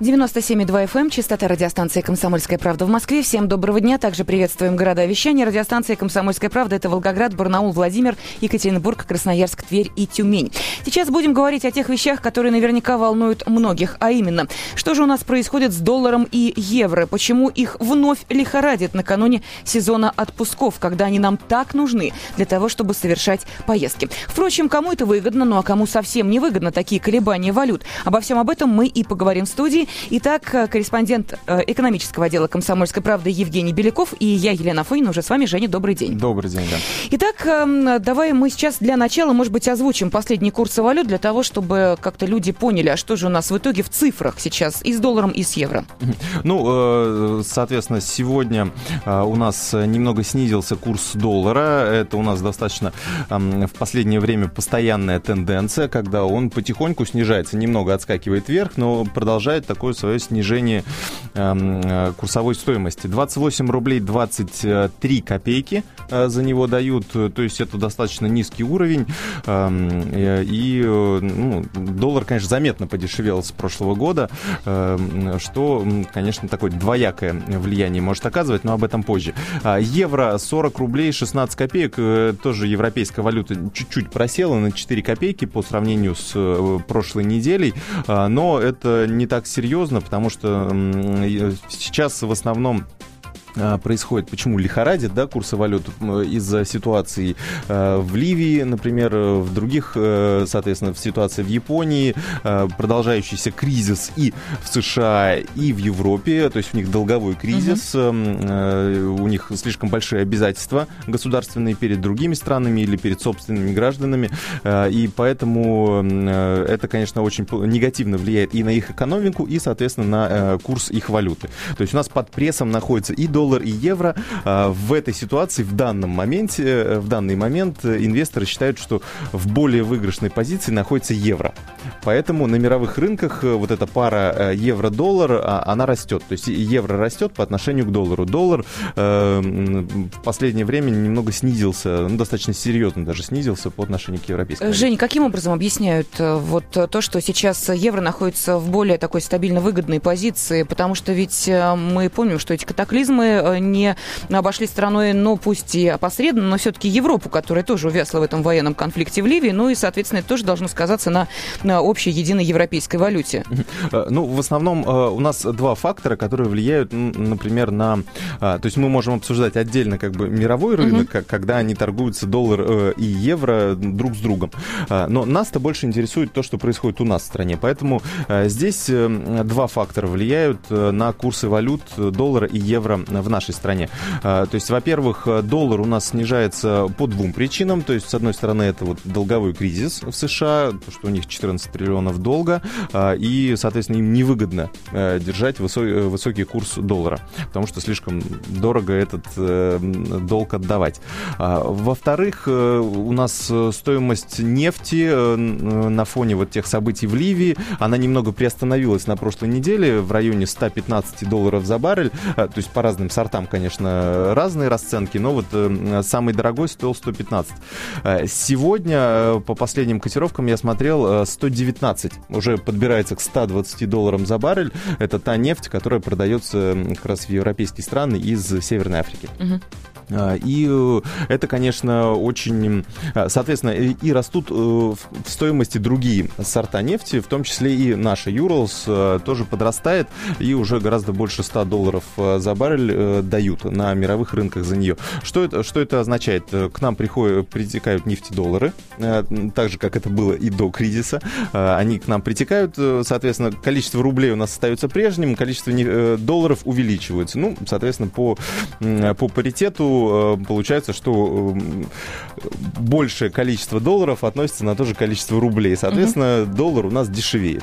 97,2 FM, эм, частота радиостанции «Комсомольская правда» в Москве. Всем доброго дня. Также приветствуем города вещания. Радиостанция «Комсомольская правда» — это Волгоград, Барнаул, Владимир, Екатеринбург, Красноярск, Тверь и Тюмень. Сейчас будем говорить о тех вещах, которые наверняка волнуют многих, а именно, что же у нас происходит с долларом и евро, почему их вновь лихорадит накануне сезона отпусков, когда они нам так нужны для того, чтобы совершать поездки. Впрочем, кому это выгодно, ну а кому совсем не выгодно такие колебания валют. Обо всем об этом мы и поговорим в студии. Итак, э, корреспондент э, экономического отдела «Комсомольской правды» Евгений Беляков и я, Елена Фойна, уже с вами. Женя, добрый день. Добрый день, да. Итак, эм, давай мы сейчас для начала, может быть, озвучим последние курсы валют для того, чтобы как-то люди поняли, а что же у нас в итоге в цифрах сейчас и с долларом, и с евро. Ну, э, соответственно, сегодня у нас немного снизился курс доллара. Это у нас достаточно эм, в последнее время постоянная тенденция, когда он потихоньку снижается, немного отскакивает вверх, но продолжает так такое свое снижение эм, э, курсовой стоимости. 28 рублей 23 копейки э, за него дают, то есть это достаточно низкий уровень. Эм, и ну, доллар, конечно, заметно подешевел с прошлого года, эм, что, конечно, такое двоякое влияние может оказывать, но об этом позже. А, евро 40 рублей 16 копеек, э, тоже европейская валюта чуть-чуть просела на 4 копейки по сравнению с прошлой неделей, а, но это не так серьезно серьезно, потому что сейчас в основном происходит, почему лихорадит да, курсы валют из-за ситуации э, в Ливии, например, в других, э, соответственно, в ситуации в Японии, э, продолжающийся кризис и в США, и в Европе, то есть у них долговой кризис, угу. у них слишком большие обязательства государственные перед другими странами или перед собственными гражданами, и поэтому это, конечно, очень негативно влияет и на их экономику, и, соответственно, на курс их валюты. То есть у нас под прессом находится и доллар, доллар и евро. А, в этой ситуации, в данном моменте, э, в данный момент э, инвесторы считают, что в более выигрышной позиции находится евро. Поэтому на мировых рынках э, вот эта пара евро-доллар, а, она растет. То есть евро растет по отношению к доллару. Доллар э, в последнее время немного снизился, ну, достаточно серьезно даже снизился по отношению к европейскому. Жень, каким образом объясняют вот то, что сейчас евро находится в более такой стабильно выгодной позиции? Потому что ведь мы помним, что эти катаклизмы Э, не обошли стороной, ну, пусть и опосредованно, но все-таки Европу, которая тоже увязла в этом военном конфликте в Ливии. Ну и, соответственно, это тоже должно сказаться на, на общей единой европейской валюте. Э, ну, в основном э, у нас два фактора, которые влияют, например, на... То есть мы можем обсуждать отдельно как бы мировой рынок, угу. когда они торгуются доллар и евро друг с другом. Но нас-то больше интересует то, что происходит у нас в стране. Поэтому здесь два фактора влияют на курсы валют доллара и евро в нашей стране. А, то есть, во-первых, доллар у нас снижается по двум причинам. То есть, с одной стороны, это вот долговой кризис в США, то, что у них 14 триллионов долга, а, и, соответственно, им невыгодно э, держать высокий, высокий курс доллара, потому что слишком дорого этот э, долг отдавать. А, во-вторых, э, у нас стоимость нефти на фоне вот тех событий в Ливии, она немного приостановилась на прошлой неделе в районе 115 долларов за баррель, то есть по разным сортам, конечно, разные расценки, но вот э, самый дорогой стоил 115. Э, сегодня, э, по последним котировкам, я смотрел, 119 уже подбирается к 120 долларам за баррель. Это та нефть, которая продается как раз в европейские страны из Северной Африки. Угу. А, и э, это, конечно, очень... А, соответственно, и растут э, в стоимости другие сорта нефти, в том числе и наша Юрлс э, тоже подрастает, и уже гораздо больше 100 долларов за баррель дают на мировых рынках за нее. Что это, что это означает? К нам приходят, притекают нефтедоллары, так же, как это было и до кризиса. Они к нам притекают, соответственно, количество рублей у нас остается прежним, количество долларов увеличивается. Ну, соответственно, по, по паритету Э, получается, что э, большее количество долларов относится на то же количество рублей. Соответственно, угу. доллар у нас дешевеет.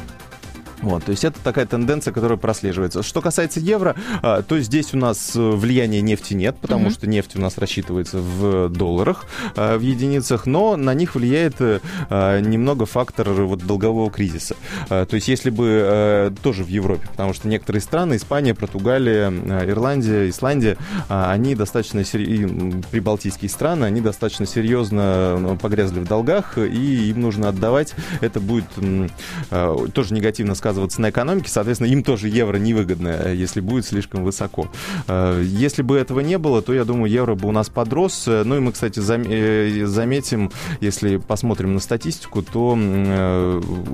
Вот, то есть это такая тенденция, которая прослеживается. Что касается евро, а, то здесь у нас э, влияния нефти нет, потому mm-hmm. что нефть у нас рассчитывается в долларах, а, в единицах, но на них влияет э, а, немного фактор вот долгового кризиса. То есть если бы э, тоже в Европе, потому что некоторые страны, Испания, Португалия, Ирландия, Исландия, они достаточно, и прибалтийские страны, они достаточно серьезно ну, погрязли в долгах, и им нужно отдавать. Это будет тоже негативно сказать сказываться на экономике, соответственно, им тоже евро невыгодно, э, если будет слишком высоко. Э, если бы этого не было, то, я думаю, евро бы у нас подрос. Ну и мы, кстати, э, заметим, если посмотрим на статистику, то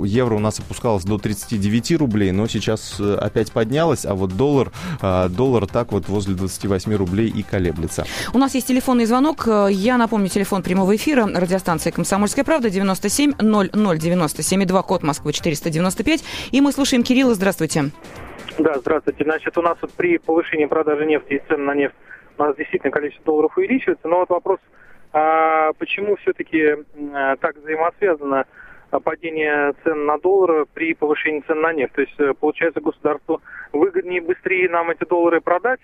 евро у нас опускалось до 39 рублей, но сейчас опять поднялось, а вот доллар, доллар так вот возле 28 рублей и колеблется. У нас есть телефонный звонок. Я напомню, телефон прямого эфира радиостанции «Комсомольская правда» 97 00 97 2, код Москвы 495. И мы слушаем Кирилла. Здравствуйте. Да, здравствуйте. Значит, у нас вот при повышении продажи нефти и цен на нефть у нас действительно количество долларов увеличивается. Но вот вопрос, а почему все-таки а, так взаимосвязано падение цен на доллары при повышении цен на нефть? То есть, э, получается, государству выгоднее быстрее нам эти доллары продать,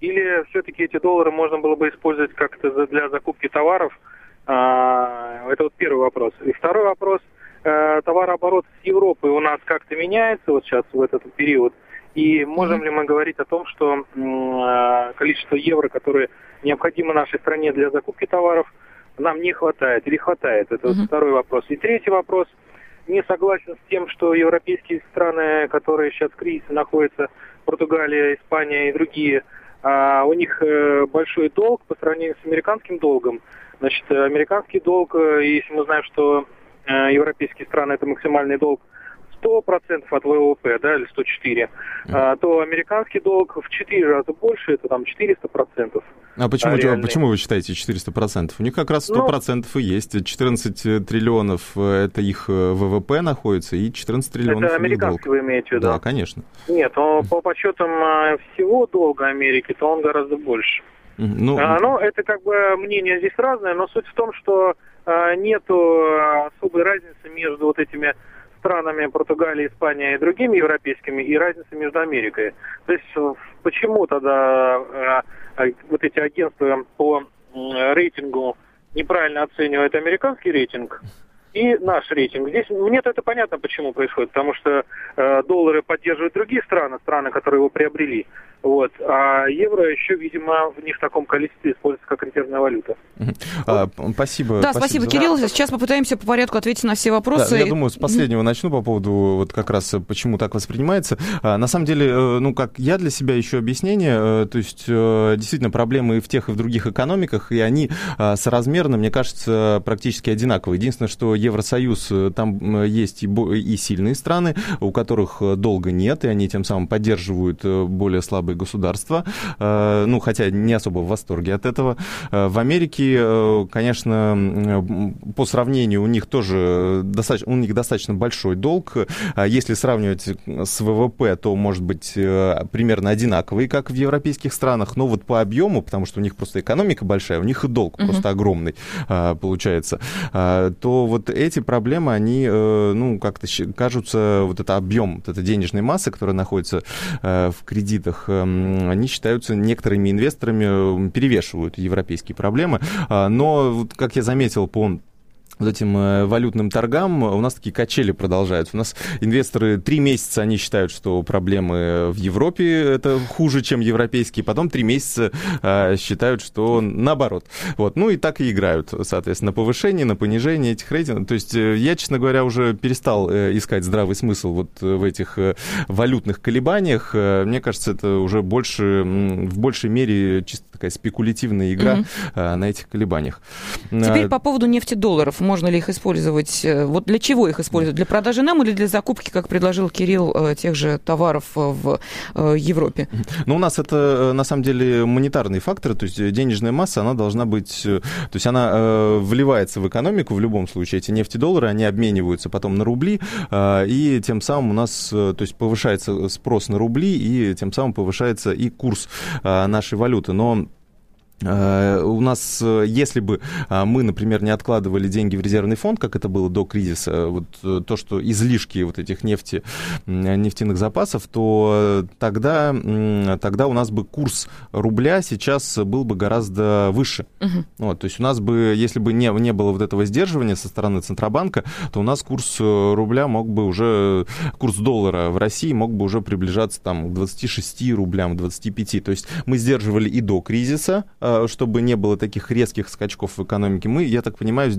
или все-таки эти доллары можно было бы использовать как-то для закупки товаров? А, это вот первый вопрос. И второй вопрос – э, товарооборот с Европой у нас как-то меняется вот сейчас в этот период? И можем mm-hmm. ли мы говорить о том, что э, количество евро, которое необходимо нашей стране для закупки товаров, нам не хватает или хватает? Это mm-hmm. вот второй вопрос. И третий вопрос. Не согласен с тем, что европейские страны, которые сейчас в кризисе находятся, Португалия, Испания и другие, э, у них э, большой долг по сравнению с американским долгом. Значит, американский долг, если мы знаем, что европейские страны это максимальный долг 100% от ВВП, да, или 104, mm. то американский долг в 4 раза больше, это там 400%. А почему, а почему вы считаете 400%? У них как раз 100% ну, и есть. 14 триллионов э, это их ВВП находится, и 14 триллионов Это американский вы имеете в виду? Да, конечно. Нет, но по подсчетам всего долга Америки, то он гораздо больше. Ну, а, но это как бы мнение здесь разное, но суть в том, что а, нету а, особой разницы между вот этими странами Португалия, Испания и другими европейскими и разницы между Америкой. То есть э, почему тогда а, вот эти агентства по рейтингу неправильно оценивают американский рейтинг, и наш рейтинг. Здесь мне-то это понятно, почему происходит, потому что э, доллары поддерживают другие страны, страны, которые его приобрели. Вот. А евро еще, видимо, не в таком количестве используется как резервная валюта. А, спасибо. Да, спасибо, спасибо Кирилл. Сейчас попытаемся по порядку ответить на все вопросы. Да, я думаю, с последнего начну по поводу вот как раз почему так воспринимается. А, на самом деле, э, ну, как я для себя еще объяснение, э, то есть э, действительно проблемы и в тех, и в других экономиках, и они соразмерно, мне кажется, практически одинаковые. Единственное, что Евросоюз, там есть и, и сильные страны, у которых долга нет, и они тем самым поддерживают более слабые слабые государства, э, ну, хотя не особо в восторге от этого. Э, в Америке, э, конечно, по сравнению у них тоже достаточно, у них достаточно большой долг. Если сравнивать с ВВП, то, может быть, примерно одинаковый, как в европейских странах, но вот по объему, потому что у них просто экономика большая, у них и долг uh-huh. просто огромный получается, то вот эти проблемы, они, ну, как-то кажутся, вот это объем, вот эта денежная масса, которая находится в кредитах они считаются некоторыми инвесторами, перевешивают европейские проблемы. А, но, как я заметил по вот этим э, валютным торгам у нас такие качели продолжаются. У нас инвесторы три месяца они считают, что проблемы в Европе это хуже, чем европейские, потом три месяца э, считают, что наоборот. Вот. Ну и так и играют, соответственно, на повышение, на понижение этих рейтингов. То есть э, я, честно говоря, уже перестал искать здравый смысл вот в этих валютных колебаниях. Мне кажется, это уже больше, в большей мере чисто такая спекулятивная игра mm-hmm. на этих колебаниях. Теперь по поводу нефтедолларов можно ли их использовать? Э, вот для чего их используют? Для продажи нам или для закупки, как предложил Кирилл, э, тех же товаров э, в Европе? Ну, у нас это, на самом деле, монетарные факторы, то есть денежная масса, она должна быть, то есть она вливается в экономику в любом случае. Эти нефтедоллары, они обмениваются потом на рубли, и тем самым у нас, то есть повышается спрос на рубли, и тем самым повышается и курс нашей валюты. Но Э, у нас, э, если бы а, мы, например, не откладывали деньги в резервный фонд, как это было до кризиса, вот э, то, что излишки вот этих нефти, нефтяных запасов, то тогда, тогда у нас бы курс рубля сейчас был бы гораздо выше. Угу. Вот, то есть у нас бы, если бы не, не было вот этого сдерживания со стороны Центробанка, то у нас курс рубля мог бы уже, курс доллара в России мог бы уже приближаться там, к 26 рублям, 25. То есть мы сдерживали и до кризиса, Э, чтобы не было таких резких скачков в экономике, мы, я так понимаю,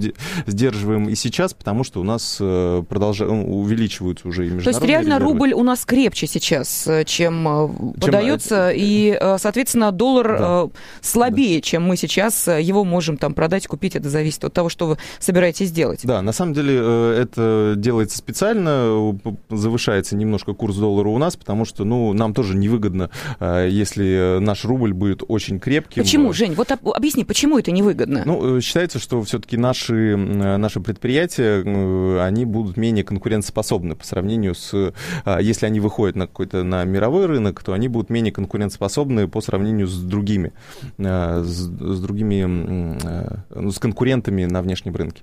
сдерживаем и сейчас, потому что у нас э, продолжают ну, увеличиваются уже и международные То есть реально резервы. рубль у нас крепче сейчас, э, чем, чем подается, и, соответственно, доллар да. слабее, да. чем мы сейчас его можем там продать, купить. Это зависит от того, что вы собираетесь делать. Да, на самом деле это делается специально, завышается немножко курс доллара у нас, потому что, ну, нам тоже невыгодно, если наш рубль будет очень крепким. Почему? Жень, вот объясни, почему это невыгодно? Ну, э, считается, что все-таки наши, э, наши предприятия, э, они будут менее конкурентоспособны по сравнению с... А, если они выходят на какой-то на мировой рынок, то они будут менее конкурентоспособны по сравнению с другими, с, с другими, ну, с конкурентами на внешнем рынке.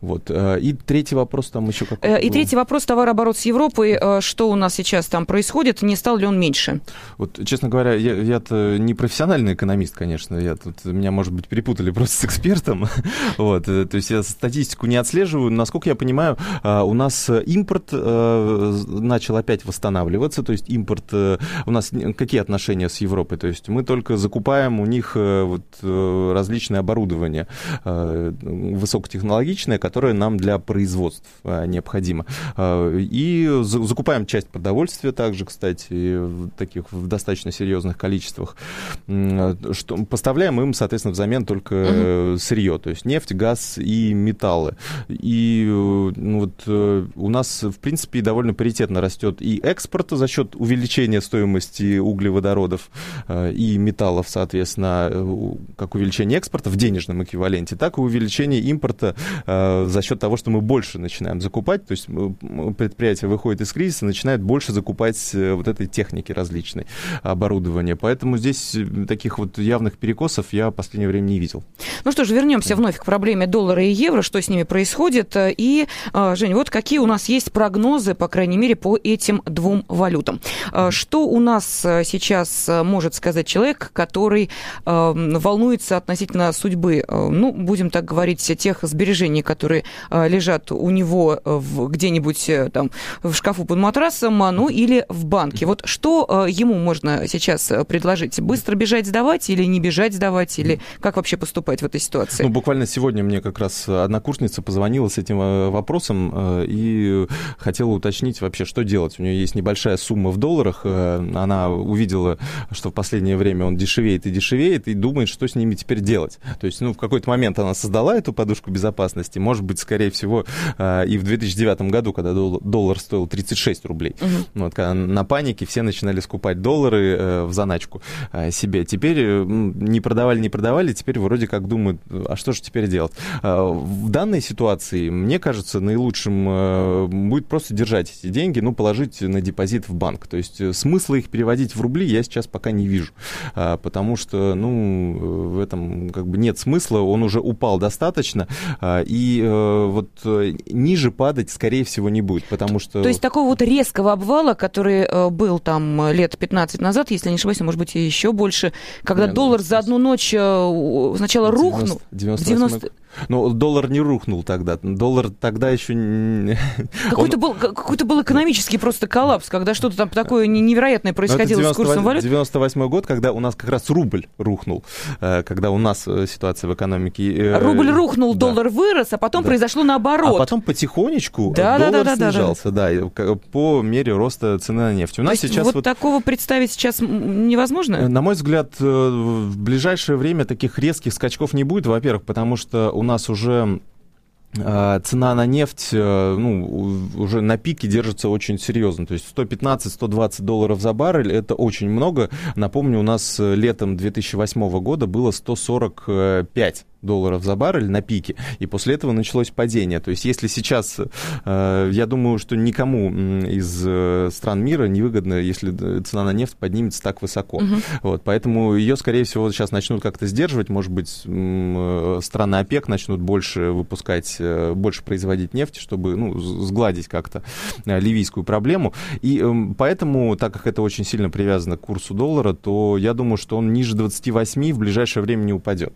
Вот. И третий вопрос там еще какой И третий вопрос, товарооборот с Европой, что у нас сейчас там происходит, не стал ли он меньше? Вот, честно говоря, я, я-то не профессиональный экономист, конечно, я тут меня, может быть, перепутали просто с экспертом. вот, э, то есть я статистику не отслеживаю. Насколько я понимаю, а, у нас импорт э, начал опять восстанавливаться. То есть импорт... Э, у нас какие отношения с Европой? То есть мы только закупаем у них вот различное оборудование высокотехнологичное, которое нам для производств необходимо. И закупаем часть продовольствия также, кстати, таких в достаточно серьезных количествах. Что, поставляем Поставляем им, соответственно, взамен только угу. сырье, то есть нефть, газ и металлы. И э, ну, вот э, у нас, в принципе, довольно паритетно растет и экспорт за счет увеличения стоимости углеводородов и металлов, соответственно, как увеличение экспорта в денежном эквиваленте, так и увеличение импорта за счет того, что мы больше начинаем закупать, то есть предприятие выходит из кризиса, начинает больше закупать вот этой техники различной, оборудования. Поэтому здесь таких вот явных перекосов вопросов я в последнее время не видел. Ну что ж, вернемся вновь к проблеме доллара и евро, что с ними происходит. И, а, Жень, вот какие у нас есть прогнозы, по крайней мере, по этим двум валютам. А, что у нас а, сейчас может сказать человек, который волнуется относительно судьбы, ну, будем так говорить, тех сбережений, которые лежат у него где-нибудь э, там в шкафу под матрасом, ну, или в банке. Вот что ему можно сейчас предложить? Быстро бежать сдавать или не бежать сдавать? Сдавать или как вообще поступать в этой ситуации? Ну, буквально сегодня мне как раз однокурсница позвонила с этим э, вопросом э, и хотела уточнить вообще, что делать. У нее есть небольшая сумма в долларах, э, она увидела, что в последнее время он дешевеет и дешевеет, и думает, что с ними теперь делать. То есть, ну, в какой-то момент она создала эту подушку безопасности, может быть, скорее всего, и в 2009 году, когда доллар стоил 36 рублей. Угу. Вот, когда на панике все начинали скупать доллары в заначку себе. Теперь не продавали, не продавали, теперь вроде как думают, а что же теперь делать? А, в данной ситуации, мне кажется, наилучшим э, будет просто держать эти деньги, ну, положить на депозит в банк. То есть э, смысла их переводить в рубли я сейчас пока не вижу, а, потому что, ну, в этом как бы нет смысла, он уже упал достаточно, а, и э, вот ниже падать, скорее всего, не будет, потому что... То есть такого вот резкого обвала, который был там лет 15 назад, если не ошибаюсь, может быть, и еще больше, когда Нет, доллар за одну ночь э, сначала 90, рухнул. 90, 90... Но доллар не рухнул тогда. Доллар тогда еще... Какой-то, Он... был, какой-то был экономический просто коллапс, когда что-то там такое невероятное происходило 90, с курсом валют. 98 год, когда у нас как раз рубль рухнул, э, когда у нас э, ситуация в экономике... Рубль рухнул, да. доллар вырос, а потом да. произошло наоборот. А потом потихонечку да, доллар да, да, снижался, да, да. да, по мере роста цены на нефть. У нас То сейчас вот, вот такого представить сейчас невозможно? На мой взгляд, в ближайшее время таких резких скачков не будет, во-первых, потому что у нас уже а, цена на нефть э, ну, уже на пике держится очень серьезно. То есть 115-120 долларов за баррель – это очень много. Напомню, у нас летом 2008 года было 145 долларов за баррель на пике, и после этого началось падение. То есть если сейчас, э, я думаю, что никому из э, стран мира невыгодно, если цена на нефть поднимется так высоко. Угу. Вот, поэтому ее, скорее всего, сейчас начнут как-то сдерживать. Может быть, э, страны ОПЕК начнут больше выпускать, больше производить нефть, чтобы ну, сгладить как-то ливийскую проблему. И эм, поэтому, так как это очень сильно привязано к курсу доллара, то я думаю, что он ниже 28 в ближайшее время не упадет.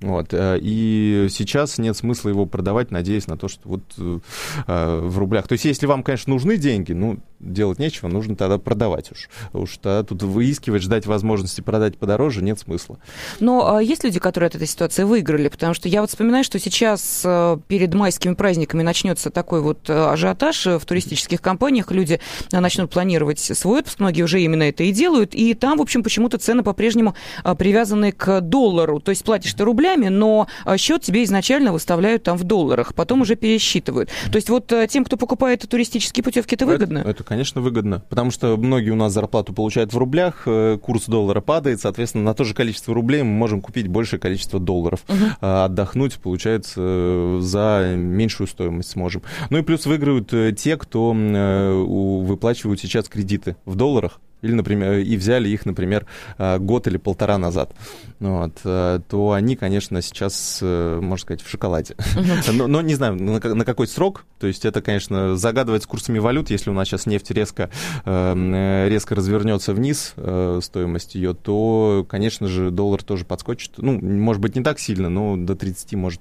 Вот. Э, и сейчас нет смысла его продавать, надеясь на то, что вот э, в рублях. То есть, если вам, конечно, нужны деньги, ну, делать нечего, нужно тогда продавать уж. Уж тогда тут выискивать, ждать возможности продать подороже нет смысла. Но а есть люди, которые от этой ситуации выиграли? Потому что я вот вспоминаю, что сейчас э, перед майскими праздниками начнется такой вот ажиотаж в туристических компаниях. Люди начнут планировать свой отпуск, многие уже именно это и делают. И там, в общем, почему-то цены по-прежнему привязаны к доллару. То есть платишь ты рубля, рублями, но а, счет тебе изначально выставляют там в долларах, потом уже пересчитывают. То есть вот э, тем, кто покупает туристические путевки, это выгодно? Это, это, конечно, выгодно, потому что многие у нас зарплату получают в рублях, э, курс доллара падает, соответственно, на то же количество рублей мы можем купить большее количество долларов. Угу. А отдохнуть, получается, за меньшую стоимость сможем. Ну и плюс выиграют э, те, кто выплачивают сейчас кредиты в долларах, или, например, и взяли их, например, э, год или полтора назад, вот, э, то они, конечно, сейчас, э, можно сказать, в шоколаде. Uh-huh. Но, но не знаю, на, на какой срок, то есть это, конечно, загадывать с курсами валют, если у нас сейчас нефть резко, резко развернется вниз, стоимость ее, то, конечно же, доллар тоже подскочит, ну, может быть, не так сильно, но до 30 может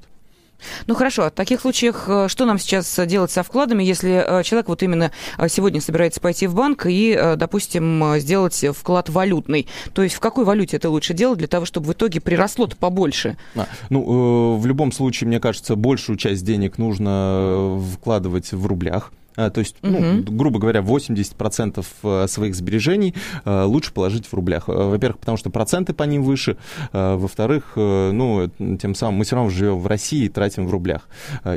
ну хорошо, в таких случаях э, что нам сейчас делать со вкладами, если э, человек вот именно э, сегодня собирается пойти в банк и, допустим, сделать вклад валютный? То есть в какой валюте это лучше делать для того, чтобы в итоге приросло-то побольше? А, ну, в любом случае, мне кажется, большую часть денег нужно вкладывать в рублях. А, то есть, ну, угу. грубо говоря, 80% э, своих сбережений э, лучше положить в рублях. Э, во-первых, потому что проценты по ним выше. Во-вторых, ну, тем самым мы все равно живем в России и тратим в рублях.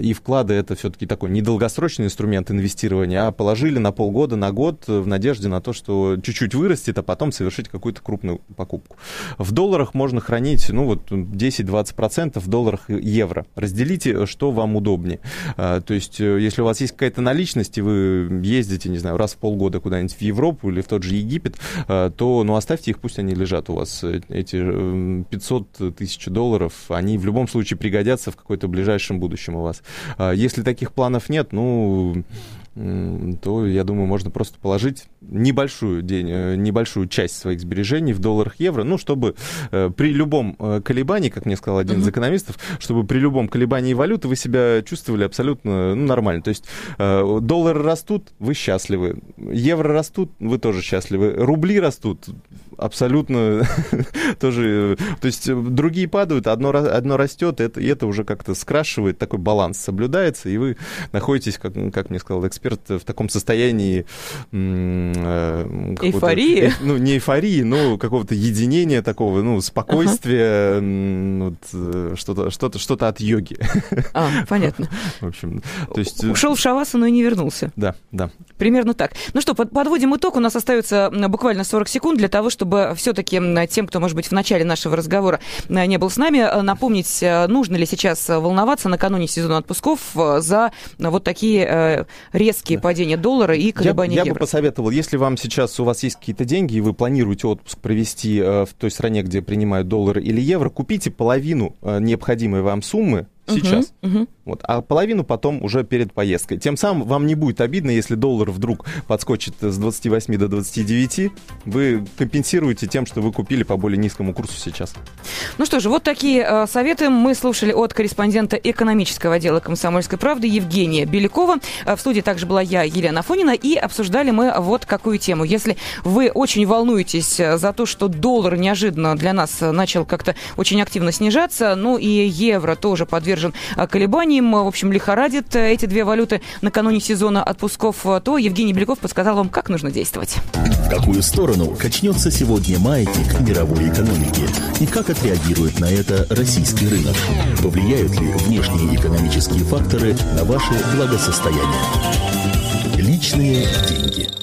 И вклады это все-таки такой недолгосрочный инструмент инвестирования, а положили на полгода, на год в надежде на то, что чуть-чуть вырастет, а потом совершить какую-то крупную покупку. В долларах можно хранить, ну, вот 10-20% в долларах евро. Разделите, что вам удобнее. То есть, если у вас есть какая-то наличность, если вы ездите, не знаю, раз в полгода куда-нибудь в Европу или в тот же Египет, э, то, ну, оставьте их, пусть они лежат у вас. Э, эти 500 э, тысяч долларов, они в любом случае пригодятся в какой-то ближайшем будущем у вас. Если таких планов нет, ну, то, я думаю, можно просто положить небольшую, день, э, небольшую часть своих сбережений в долларах евро, ну, чтобы э, при любом э, колебании, как мне сказал один из экономистов, чтобы при любом колебании валюты вы себя чувствовали абсолютно ну, нормально. То есть доллары растут, вы счастливы, евро растут, вы тоже счастливы, рубли растут, абсолютно тоже... То есть другие падают, одно, одно растет, это, и это уже как-то скрашивает, такой баланс соблюдается, и вы находитесь, как, как мне сказал эксперт, в таком состоянии... Э, эйфории? Э, ну, не эйфории, но какого-то единения такого, ну, спокойствия, ага. вот, э, что-то, что-то, что-то от йоги. А, понятно. В общем, то есть... Ушел в шавасану и не вернулся. Да, да. Примерно так. Ну что, подводим итог. У нас остается буквально 40 секунд для того, чтобы все-таки тем, кто, может быть, в начале нашего разговора не был с нами, напомнить, нужно ли сейчас волноваться накануне сезона отпусков за вот такие резкие падения доллара и колебания я, я бы посоветовал, если вам сейчас у вас есть какие-то деньги, и вы планируете отпуск провести э, в той стране, где принимают доллары или евро, купите половину э, необходимой вам суммы сейчас. Угу, угу. Вот, а половину потом уже перед поездкой. Тем самым вам не будет обидно, если доллар вдруг подскочит с 28 до 29. Вы компенсируете тем, что вы купили по более низкому курсу сейчас. Ну что же, вот такие э, советы мы слушали от корреспондента экономического отдела «Комсомольской правды» Евгения Белякова. Э, в студии также была я, Елена Фонина, и обсуждали мы вот какую тему. Если вы очень волнуетесь э, за то, что доллар неожиданно для нас начал как-то очень активно снижаться, ну и евро тоже подвержен э, колебаниям, движением, в общем, лихорадит э, эти две валюты накануне сезона отпусков, э, то Евгений Беляков подсказал вам, как нужно действовать. В какую сторону качнется сегодня маятник мировой экономики и как отреагирует на это российский рынок? Повлияют ли внешние экономические факторы на ваше благосостояние? Личные деньги.